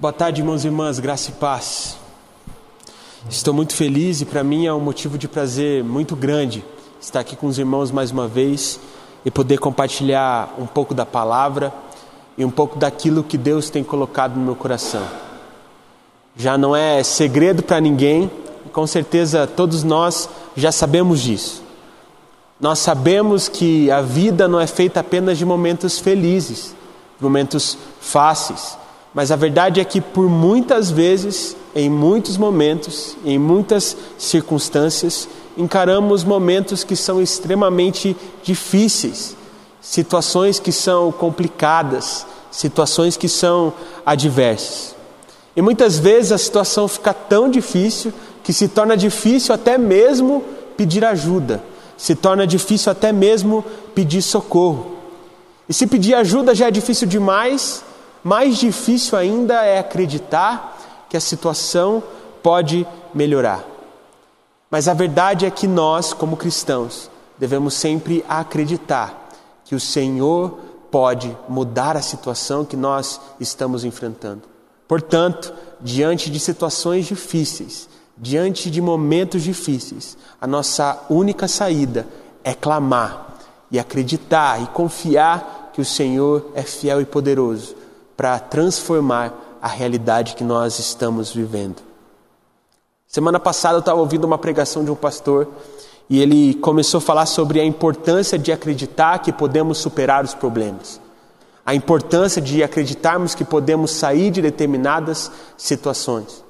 Boa tarde, irmãos e irmãs, graça e paz. Estou muito feliz e para mim é um motivo de prazer muito grande estar aqui com os irmãos mais uma vez e poder compartilhar um pouco da palavra e um pouco daquilo que Deus tem colocado no meu coração. Já não é segredo para ninguém, com certeza todos nós já sabemos disso. Nós sabemos que a vida não é feita apenas de momentos felizes, momentos fáceis mas a verdade é que por muitas vezes, em muitos momentos, em muitas circunstâncias, encaramos momentos que são extremamente difíceis, situações que são complicadas, situações que são adversas. E muitas vezes a situação fica tão difícil que se torna difícil até mesmo pedir ajuda, se torna difícil até mesmo pedir socorro. E se pedir ajuda já é difícil demais, mais difícil ainda é acreditar que a situação pode melhorar. Mas a verdade é que nós, como cristãos, devemos sempre acreditar que o Senhor pode mudar a situação que nós estamos enfrentando. Portanto, diante de situações difíceis, diante de momentos difíceis, a nossa única saída é clamar e acreditar e confiar que o Senhor é fiel e poderoso para transformar a realidade que nós estamos vivendo. Semana passada eu estava ouvindo uma pregação de um pastor e ele começou a falar sobre a importância de acreditar que podemos superar os problemas, a importância de acreditarmos que podemos sair de determinadas situações.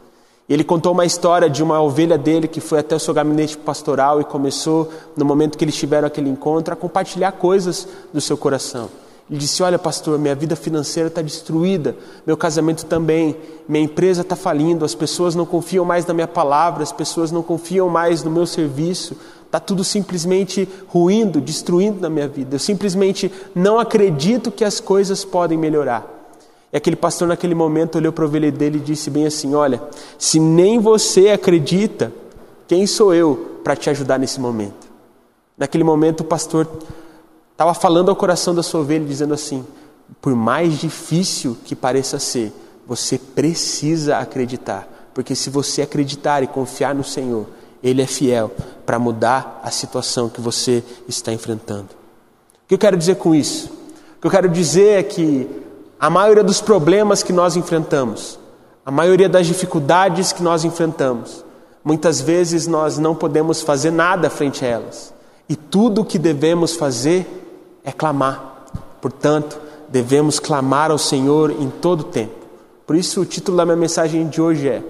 Ele contou uma história de uma ovelha dele que foi até o seu gabinete pastoral e começou, no momento que eles tiveram aquele encontro, a compartilhar coisas do seu coração. Ele disse: Olha, pastor, minha vida financeira está destruída, meu casamento também, minha empresa está falindo, as pessoas não confiam mais na minha palavra, as pessoas não confiam mais no meu serviço, está tudo simplesmente ruindo, destruindo na minha vida. Eu simplesmente não acredito que as coisas podem melhorar. E aquele pastor, naquele momento, olhou para a ovelha dele e disse bem assim: Olha, se nem você acredita, quem sou eu para te ajudar nesse momento? Naquele momento, o pastor estava falando ao coração da sua ovelha, dizendo assim: por mais difícil que pareça ser, você precisa acreditar, porque se você acreditar e confiar no Senhor, Ele é fiel para mudar a situação que você está enfrentando. O que eu quero dizer com isso? O que eu quero dizer é que a maioria dos problemas que nós enfrentamos, a maioria das dificuldades que nós enfrentamos, muitas vezes nós não podemos fazer nada frente a elas. E tudo o que devemos fazer é clamar. Portanto, devemos clamar ao Senhor em todo tempo. Por isso, o título da minha mensagem de hoje é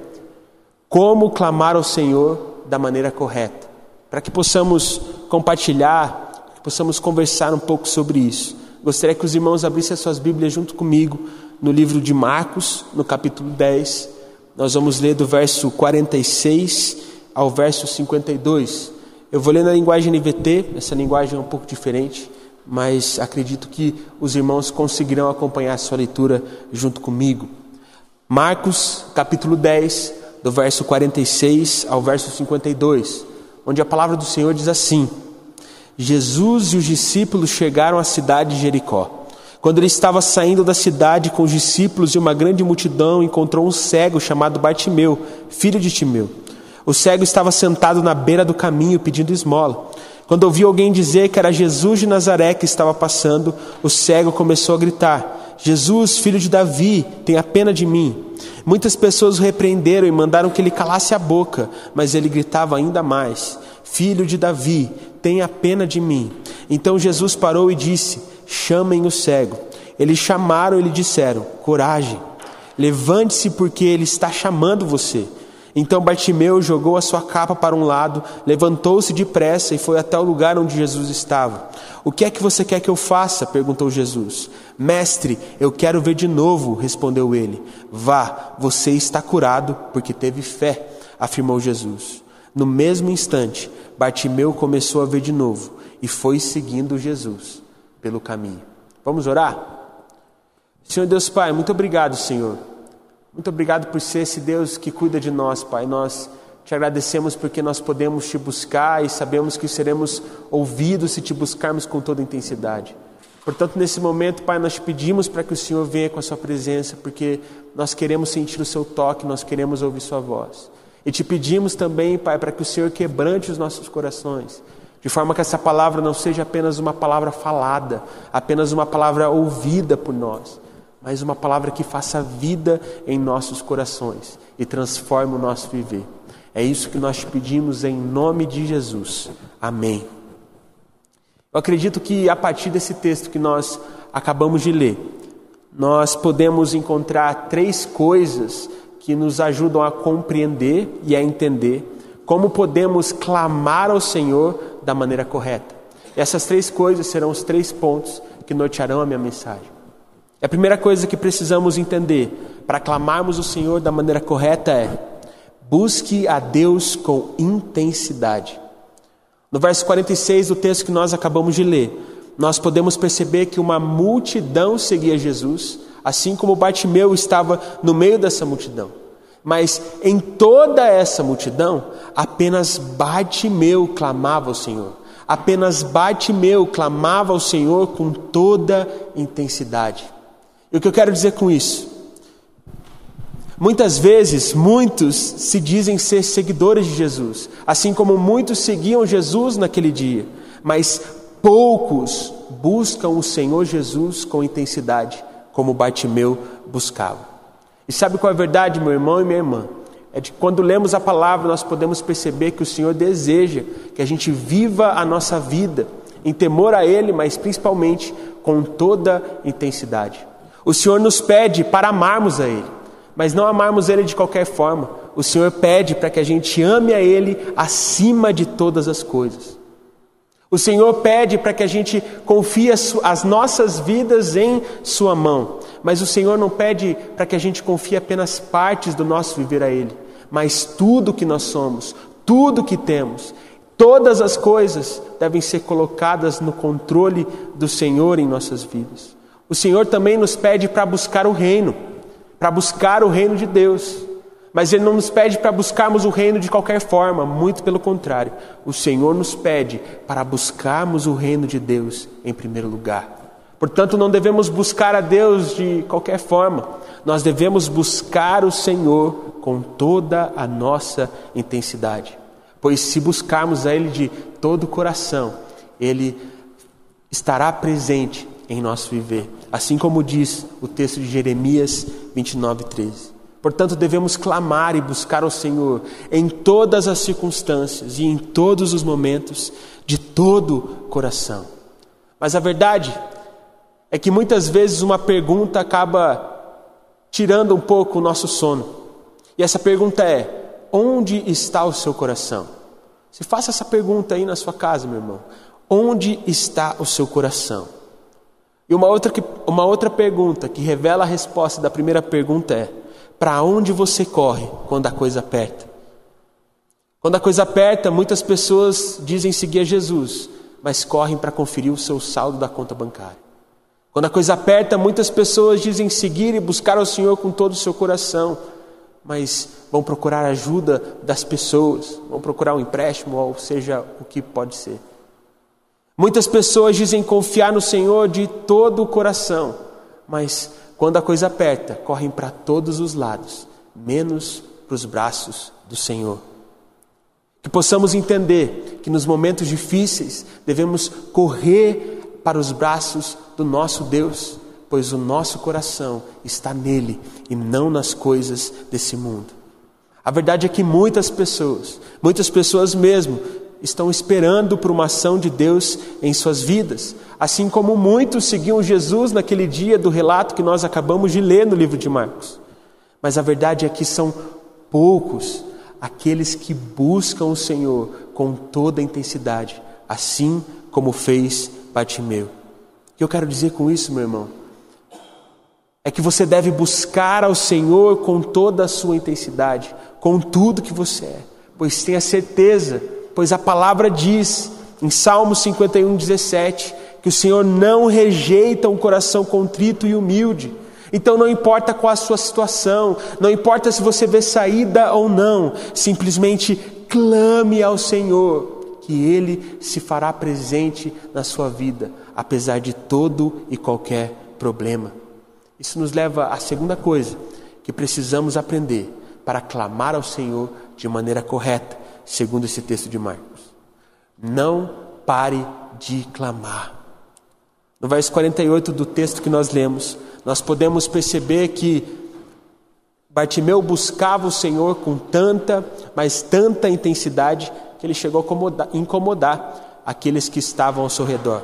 Como clamar ao Senhor da maneira correta. Para que possamos compartilhar, que possamos conversar um pouco sobre isso. Gostaria que os irmãos abrissem as suas Bíblias junto comigo no livro de Marcos, no capítulo 10. Nós vamos ler do verso 46 ao verso 52. Eu vou ler na linguagem NVT, essa linguagem é um pouco diferente mas acredito que os irmãos conseguirão acompanhar a sua leitura junto comigo. Marcos, capítulo 10, do verso 46 ao verso 52, onde a palavra do Senhor diz assim: Jesus e os discípulos chegaram à cidade de Jericó. Quando ele estava saindo da cidade com os discípulos e uma grande multidão, encontrou um cego chamado Bartimeu, filho de Timeu. O cego estava sentado na beira do caminho pedindo esmola. Quando ouviu alguém dizer que era Jesus de Nazaré que estava passando, o cego começou a gritar: Jesus, filho de Davi, tenha pena de mim. Muitas pessoas o repreenderam e mandaram que ele calasse a boca, mas ele gritava ainda mais: Filho de Davi, tenha pena de mim. Então Jesus parou e disse: Chamem o cego. Eles chamaram e lhe disseram: Coragem, levante-se, porque ele está chamando você. Então Bartimeu jogou a sua capa para um lado, levantou-se depressa e foi até o lugar onde Jesus estava. O que é que você quer que eu faça? perguntou Jesus. Mestre, eu quero ver de novo, respondeu ele. Vá, você está curado porque teve fé, afirmou Jesus. No mesmo instante, Bartimeu começou a ver de novo e foi seguindo Jesus pelo caminho. Vamos orar? Senhor Deus Pai, muito obrigado, Senhor muito obrigado por ser esse Deus que cuida de nós, Pai. Nós te agradecemos porque nós podemos te buscar e sabemos que seremos ouvidos se te buscarmos com toda intensidade. Portanto, nesse momento, Pai, nós pedimos para que o Senhor venha com a Sua presença, porque nós queremos sentir o Seu toque, nós queremos ouvir Sua voz. E te pedimos também, Pai, para que o Senhor quebrante os nossos corações, de forma que essa palavra não seja apenas uma palavra falada, apenas uma palavra ouvida por nós, mas uma palavra que faça vida em nossos corações e transforme o nosso viver. É isso que nós te pedimos em nome de Jesus. Amém. Eu acredito que a partir desse texto que nós acabamos de ler, nós podemos encontrar três coisas que nos ajudam a compreender e a entender como podemos clamar ao Senhor da maneira correta. E essas três coisas serão os três pontos que nortearão a minha mensagem. E a primeira coisa que precisamos entender para clamarmos o Senhor da maneira correta é: busque a Deus com intensidade. No verso 46 do texto que nós acabamos de ler, nós podemos perceber que uma multidão seguia Jesus, assim como Bartimeu estava no meio dessa multidão. Mas em toda essa multidão, apenas Bartimeu clamava ao Senhor. Apenas Bartimeu clamava ao Senhor com toda intensidade. E o que eu quero dizer com isso? Muitas vezes, muitos se dizem ser seguidores de Jesus, assim como muitos seguiam Jesus naquele dia, mas poucos buscam o Senhor Jesus com intensidade, como Bartimeu buscava. E sabe qual é a verdade, meu irmão e minha irmã? É de que quando lemos a palavra, nós podemos perceber que o Senhor deseja que a gente viva a nossa vida em temor a Ele, mas principalmente com toda intensidade. O Senhor nos pede para amarmos a Ele mas não amarmos Ele de qualquer forma. O Senhor pede para que a gente ame a Ele acima de todas as coisas. O Senhor pede para que a gente confie as nossas vidas em Sua mão. Mas o Senhor não pede para que a gente confie apenas partes do nosso viver a Ele, mas tudo que nós somos, tudo que temos, todas as coisas devem ser colocadas no controle do Senhor em nossas vidas. O Senhor também nos pede para buscar o reino para buscar o reino de Deus. Mas Ele não nos pede para buscarmos o reino de qualquer forma, muito pelo contrário. O Senhor nos pede para buscarmos o reino de Deus em primeiro lugar. Portanto, não devemos buscar a Deus de qualquer forma, nós devemos buscar o Senhor com toda a nossa intensidade. Pois se buscarmos a Ele de todo o coração, Ele estará presente em nosso viver, assim como diz o texto de Jeremias 29, 13. Portanto, devemos clamar e buscar ao Senhor em todas as circunstâncias e em todos os momentos, de todo o coração. Mas a verdade é que muitas vezes uma pergunta acaba tirando um pouco o nosso sono. E essa pergunta é: onde está o seu coração? Se faça essa pergunta aí na sua casa, meu irmão. Onde está o seu coração? E uma outra, que, uma outra pergunta que revela a resposta da primeira pergunta é: para onde você corre quando a coisa aperta? Quando a coisa aperta, muitas pessoas dizem seguir a Jesus, mas correm para conferir o seu saldo da conta bancária. Quando a coisa aperta, muitas pessoas dizem seguir e buscar ao Senhor com todo o seu coração, mas vão procurar ajuda das pessoas, vão procurar um empréstimo, ou seja, o que pode ser. Muitas pessoas dizem confiar no Senhor de todo o coração, mas quando a coisa aperta, correm para todos os lados, menos para os braços do Senhor. Que possamos entender que nos momentos difíceis devemos correr para os braços do nosso Deus, pois o nosso coração está nele e não nas coisas desse mundo. A verdade é que muitas pessoas, muitas pessoas mesmo, estão esperando por uma ação de Deus em suas vidas, assim como muitos seguiam Jesus naquele dia do relato que nós acabamos de ler no livro de Marcos. Mas a verdade é que são poucos aqueles que buscam o Senhor com toda a intensidade, assim como fez Bartimeu. O que eu quero dizer com isso, meu irmão? É que você deve buscar ao Senhor com toda a sua intensidade, com tudo que você é, pois tenha certeza pois a palavra diz em Salmo 51, 17, que o Senhor não rejeita um coração contrito e humilde. Então não importa qual a sua situação, não importa se você vê saída ou não, simplesmente clame ao Senhor, que Ele se fará presente na sua vida, apesar de todo e qualquer problema. Isso nos leva à segunda coisa que precisamos aprender para clamar ao Senhor de maneira correta, segundo esse texto de Marcos. Não pare de clamar. No verso 48 do texto que nós lemos, nós podemos perceber que Bartimeu buscava o Senhor com tanta, mas tanta intensidade, que ele chegou a incomodar aqueles que estavam ao seu redor.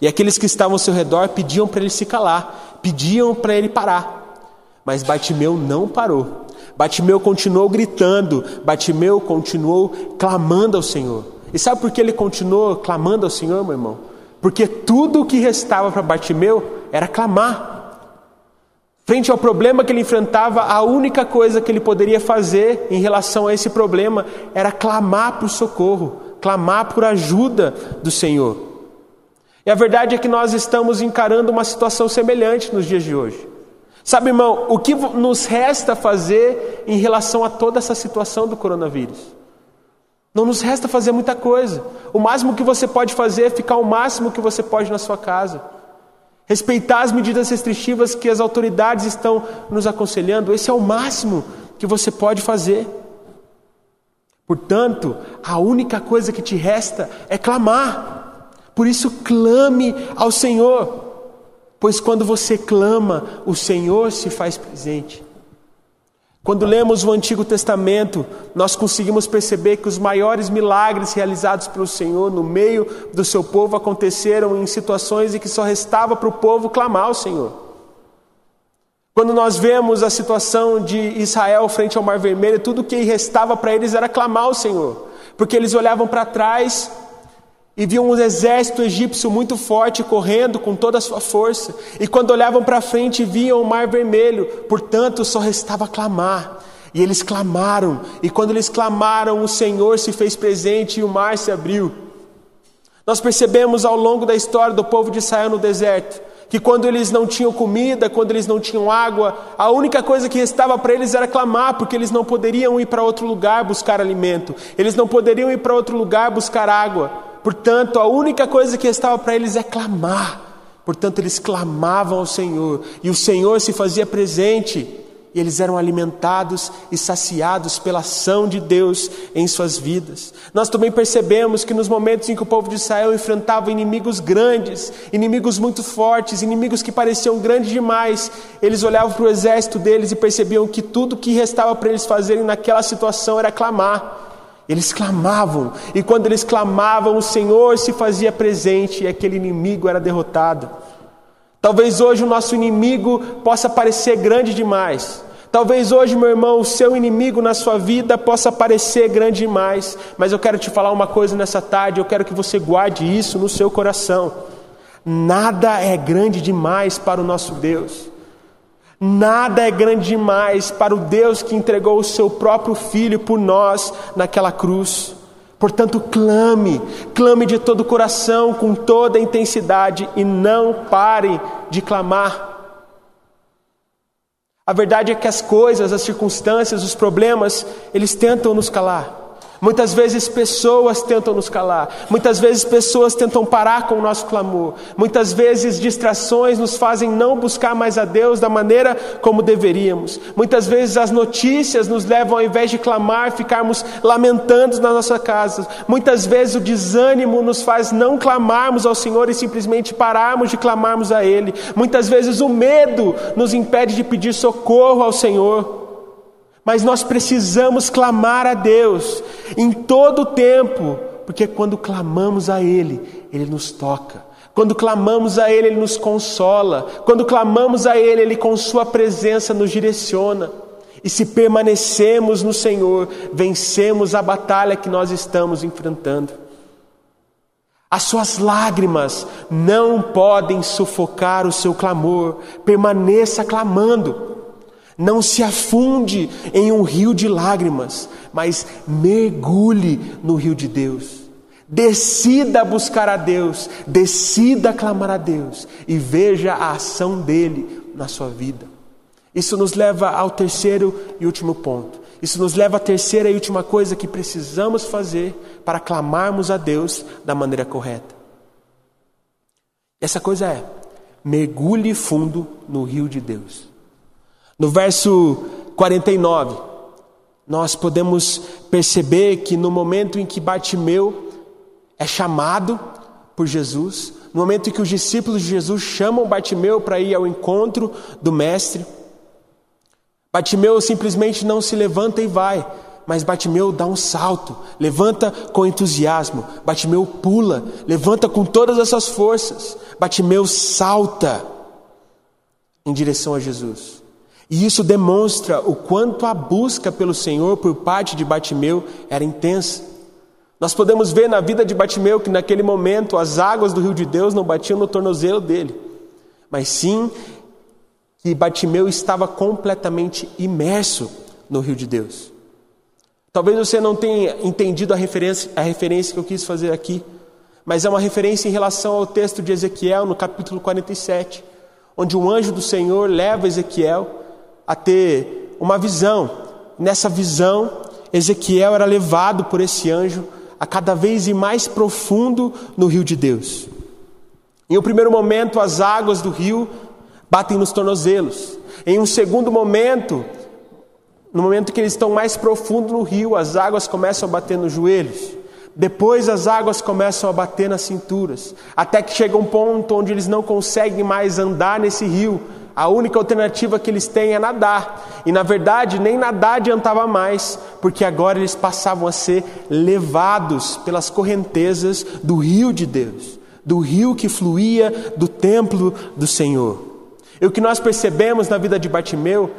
E aqueles que estavam ao seu redor pediam para ele se calar, pediam para ele parar. Mas Bartimeu não parou. Bartimeu continuou gritando, Bartimeu continuou clamando ao Senhor. E sabe por que ele continuou clamando ao Senhor, meu irmão? Porque tudo o que restava para Bartimeu era clamar. Frente ao problema que ele enfrentava, a única coisa que ele poderia fazer em relação a esse problema era clamar por socorro, clamar por ajuda do Senhor. E a verdade é que nós estamos encarando uma situação semelhante nos dias de hoje. Sabe, irmão, o que nos resta fazer em relação a toda essa situação do coronavírus? Não nos resta fazer muita coisa. O máximo que você pode fazer é ficar o máximo que você pode na sua casa. Respeitar as medidas restritivas que as autoridades estão nos aconselhando, esse é o máximo que você pode fazer. Portanto, a única coisa que te resta é clamar. Por isso, clame ao Senhor. Pois quando você clama, o Senhor se faz presente. Quando lemos o Antigo Testamento, nós conseguimos perceber que os maiores milagres realizados pelo Senhor no meio do seu povo aconteceram em situações em que só restava para o povo clamar ao Senhor. Quando nós vemos a situação de Israel frente ao Mar Vermelho, tudo o que restava para eles era clamar ao Senhor, porque eles olhavam para trás e viam um exército egípcio muito forte correndo com toda a sua força. E quando olhavam para frente, viam o mar vermelho, portanto, só restava clamar. E eles clamaram, e quando eles clamaram, o Senhor se fez presente e o mar se abriu. Nós percebemos ao longo da história do povo de Israel no deserto que quando eles não tinham comida, quando eles não tinham água, a única coisa que restava para eles era clamar, porque eles não poderiam ir para outro lugar buscar alimento, eles não poderiam ir para outro lugar buscar água. Portanto, a única coisa que estava para eles é clamar. Portanto, eles clamavam ao Senhor e o Senhor se fazia presente e eles eram alimentados e saciados pela ação de Deus em suas vidas. Nós também percebemos que nos momentos em que o povo de Israel enfrentava inimigos grandes, inimigos muito fortes, inimigos que pareciam grandes demais, eles olhavam para o exército deles e percebiam que tudo que restava para eles fazerem naquela situação era clamar. Eles clamavam, e quando eles clamavam, o Senhor se fazia presente e aquele inimigo era derrotado. Talvez hoje o nosso inimigo possa parecer grande demais. Talvez hoje, meu irmão, o seu inimigo na sua vida possa parecer grande demais, mas eu quero te falar uma coisa nessa tarde, eu quero que você guarde isso no seu coração. Nada é grande demais para o nosso Deus. Nada é grande demais para o Deus que entregou o seu próprio filho por nós naquela cruz. Portanto, clame, clame de todo o coração, com toda a intensidade e não pare de clamar. A verdade é que as coisas, as circunstâncias, os problemas, eles tentam nos calar. Muitas vezes pessoas tentam nos calar, muitas vezes pessoas tentam parar com o nosso clamor, muitas vezes distrações nos fazem não buscar mais a Deus da maneira como deveríamos, muitas vezes as notícias nos levam, ao invés de clamar, ficarmos lamentando na nossa casa, muitas vezes o desânimo nos faz não clamarmos ao Senhor e simplesmente pararmos de clamarmos a Ele, muitas vezes o medo nos impede de pedir socorro ao Senhor. Mas nós precisamos clamar a Deus em todo o tempo, porque quando clamamos a Ele, Ele nos toca. Quando clamamos a Ele, Ele nos consola. Quando clamamos a Ele, Ele com Sua presença nos direciona. E se permanecemos no Senhor, vencemos a batalha que nós estamos enfrentando. As suas lágrimas não podem sufocar o seu clamor, permaneça clamando. Não se afunde em um rio de lágrimas, mas mergulhe no rio de Deus. Decida buscar a Deus, decida clamar a Deus e veja a ação dele na sua vida. Isso nos leva ao terceiro e último ponto. Isso nos leva à terceira e última coisa que precisamos fazer para clamarmos a Deus da maneira correta. Essa coisa é: mergulhe fundo no rio de Deus. No verso 49, nós podemos perceber que no momento em que Bartimeu é chamado por Jesus, no momento em que os discípulos de Jesus chamam Bartimeu para ir ao encontro do Mestre, Bartimeu simplesmente não se levanta e vai, mas Bartimeu dá um salto, levanta com entusiasmo, Bartimeu pula, levanta com todas as suas forças, Bartimeu salta em direção a Jesus. E isso demonstra o quanto a busca pelo Senhor por parte de Bartimeu era intensa. Nós podemos ver na vida de Bartimeu que naquele momento as águas do rio de Deus não batiam no tornozelo dele, mas sim que Bartimeu estava completamente imerso no rio de Deus. Talvez você não tenha entendido a referência, a referência que eu quis fazer aqui, mas é uma referência em relação ao texto de Ezequiel, no capítulo 47, onde um anjo do Senhor leva Ezequiel a ter uma visão. Nessa visão, Ezequiel era levado por esse anjo a cada vez mais profundo no rio de Deus. Em um primeiro momento, as águas do rio batem nos tornozelos. Em um segundo momento, no momento que eles estão mais profundo no rio, as águas começam a bater nos joelhos. Depois as águas começam a bater nas cinturas, até que chega um ponto onde eles não conseguem mais andar nesse rio. A única alternativa que eles têm é nadar. E na verdade, nem nadar adiantava mais, porque agora eles passavam a ser levados pelas correntezas do rio de Deus, do rio que fluía do templo do Senhor. E o que nós percebemos na vida de Bartimeu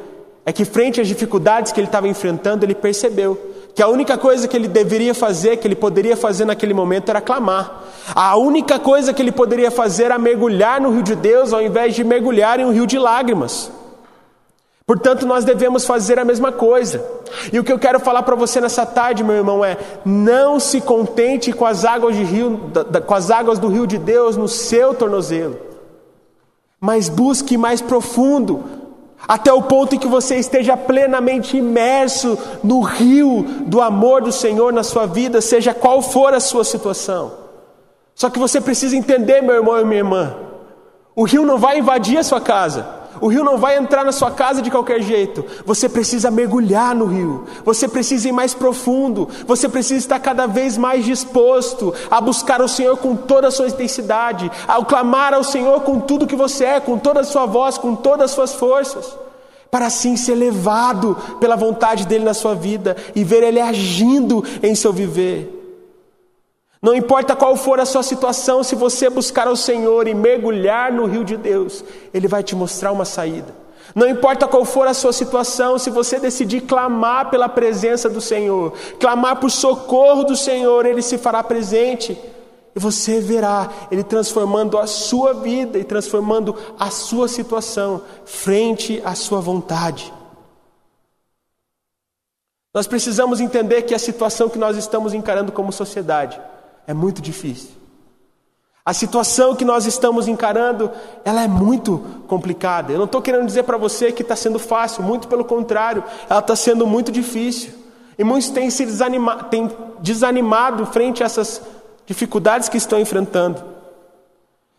é que, frente às dificuldades que ele estava enfrentando, ele percebeu que a única coisa que ele deveria fazer, que ele poderia fazer naquele momento, era clamar. A única coisa que ele poderia fazer era mergulhar no rio de Deus, ao invés de mergulhar em um rio de lágrimas. Portanto, nós devemos fazer a mesma coisa. E o que eu quero falar para você nessa tarde, meu irmão, é: não se contente com as águas, de rio, com as águas do rio de Deus no seu tornozelo, mas busque mais profundo, até o ponto em que você esteja plenamente imerso no rio do amor do Senhor na sua vida, seja qual for a sua situação. Só que você precisa entender, meu irmão e minha irmã, o rio não vai invadir a sua casa. O rio não vai entrar na sua casa de qualquer jeito. Você precisa mergulhar no rio. Você precisa ir mais profundo. Você precisa estar cada vez mais disposto a buscar o Senhor com toda a sua intensidade, a clamar ao Senhor com tudo que você é, com toda a sua voz, com todas as suas forças, para assim ser levado pela vontade dele na sua vida e ver ele agindo em seu viver. Não importa qual for a sua situação, se você buscar o Senhor e mergulhar no rio de Deus, Ele vai te mostrar uma saída. Não importa qual for a sua situação, se você decidir clamar pela presença do Senhor, clamar por socorro do Senhor, Ele se fará presente. E você verá Ele transformando a sua vida e transformando a sua situação frente à sua vontade. Nós precisamos entender que a situação que nós estamos encarando como sociedade, é muito difícil. A situação que nós estamos encarando, ela é muito complicada. Eu não estou querendo dizer para você que está sendo fácil, muito pelo contrário, ela está sendo muito difícil. E muitos têm se desanima, têm desanimado frente a essas dificuldades que estão enfrentando.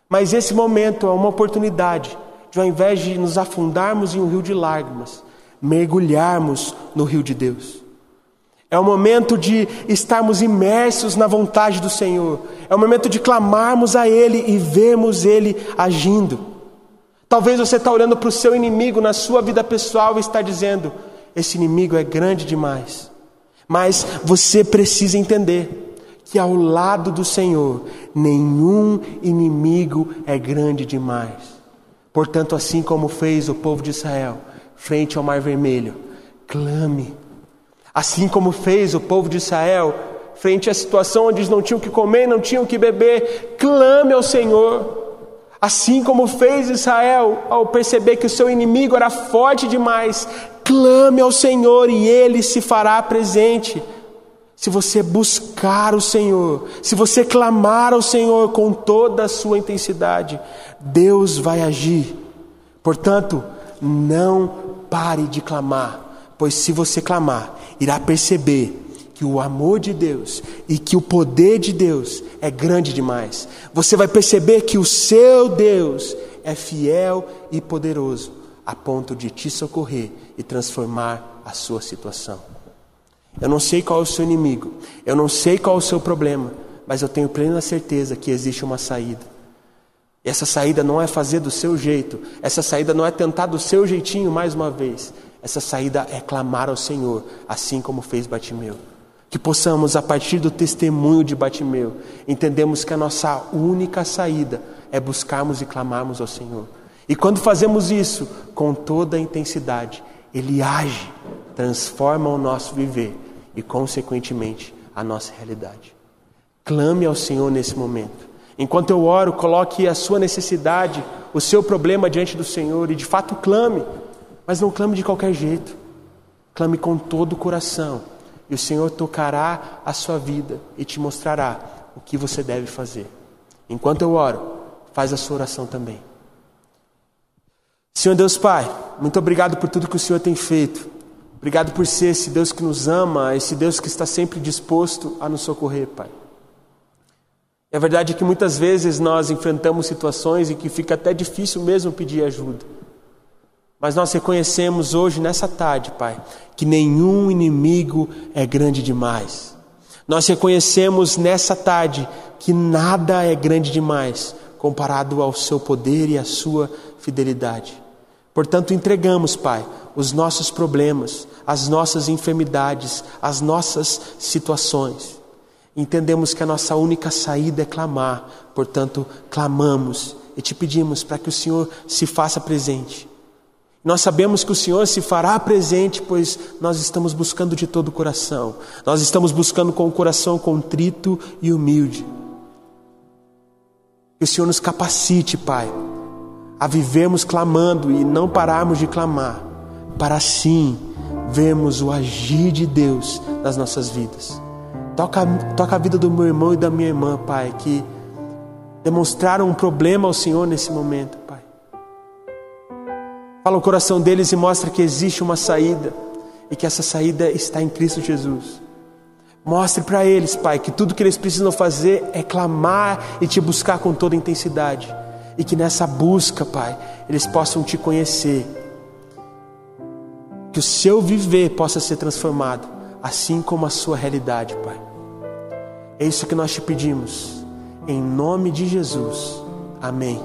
Mas esse momento é uma oportunidade de, ao invés de nos afundarmos em um rio de lágrimas, mergulharmos no rio de Deus. É o momento de estarmos imersos na vontade do Senhor. É o momento de clamarmos a Ele e vermos Ele agindo. Talvez você está olhando para o seu inimigo na sua vida pessoal e está dizendo: esse inimigo é grande demais. Mas você precisa entender que ao lado do Senhor nenhum inimigo é grande demais. Portanto, assim como fez o povo de Israel frente ao Mar Vermelho, clame Assim como fez o povo de Israel, frente à situação onde eles não tinham que comer, não tinham que beber, clame ao Senhor. Assim como fez Israel ao perceber que o seu inimigo era forte demais, clame ao Senhor e ele se fará presente. Se você buscar o Senhor, se você clamar ao Senhor com toda a sua intensidade, Deus vai agir. Portanto, não pare de clamar, pois se você clamar, irá perceber que o amor de Deus e que o poder de Deus é grande demais. Você vai perceber que o seu Deus é fiel e poderoso a ponto de te socorrer e transformar a sua situação. Eu não sei qual é o seu inimigo, eu não sei qual é o seu problema, mas eu tenho plena certeza que existe uma saída. Essa saída não é fazer do seu jeito, essa saída não é tentar do seu jeitinho mais uma vez. Essa saída é clamar ao Senhor, assim como fez Batimeu. Que possamos, a partir do testemunho de Batimeu, entendemos que a nossa única saída é buscarmos e clamarmos ao Senhor. E quando fazemos isso com toda a intensidade, Ele age, transforma o nosso viver e, consequentemente, a nossa realidade. Clame ao Senhor nesse momento. Enquanto eu oro, coloque a sua necessidade, o seu problema diante do Senhor e de fato clame, mas não clame de qualquer jeito. Clame com todo o coração e o Senhor tocará a sua vida e te mostrará o que você deve fazer. Enquanto eu oro, faz a sua oração também. Senhor Deus Pai, muito obrigado por tudo que o Senhor tem feito. Obrigado por ser esse Deus que nos ama, esse Deus que está sempre disposto a nos socorrer, Pai. É verdade que muitas vezes nós enfrentamos situações em que fica até difícil mesmo pedir ajuda. Mas nós reconhecemos hoje, nessa tarde, Pai, que nenhum inimigo é grande demais. Nós reconhecemos nessa tarde que nada é grande demais comparado ao seu poder e à sua fidelidade. Portanto, entregamos, Pai, os nossos problemas, as nossas enfermidades, as nossas situações. Entendemos que a nossa única saída é clamar, portanto, clamamos e te pedimos para que o Senhor se faça presente. Nós sabemos que o Senhor se fará presente, pois nós estamos buscando de todo o coração, nós estamos buscando com o coração contrito e humilde. Que o Senhor nos capacite, Pai, a vivermos clamando e não pararmos de clamar, para assim vermos o agir de Deus nas nossas vidas. Toca, toca a vida do meu irmão e da minha irmã, Pai, que demonstraram um problema ao Senhor nesse momento. Fala o coração deles e mostra que existe uma saída e que essa saída está em Cristo Jesus. Mostre para eles, Pai, que tudo que eles precisam fazer é clamar e te buscar com toda intensidade. E que nessa busca, Pai, eles possam te conhecer. Que o seu viver possa ser transformado, assim como a sua realidade, Pai. É isso que nós te pedimos. Em nome de Jesus. Amém.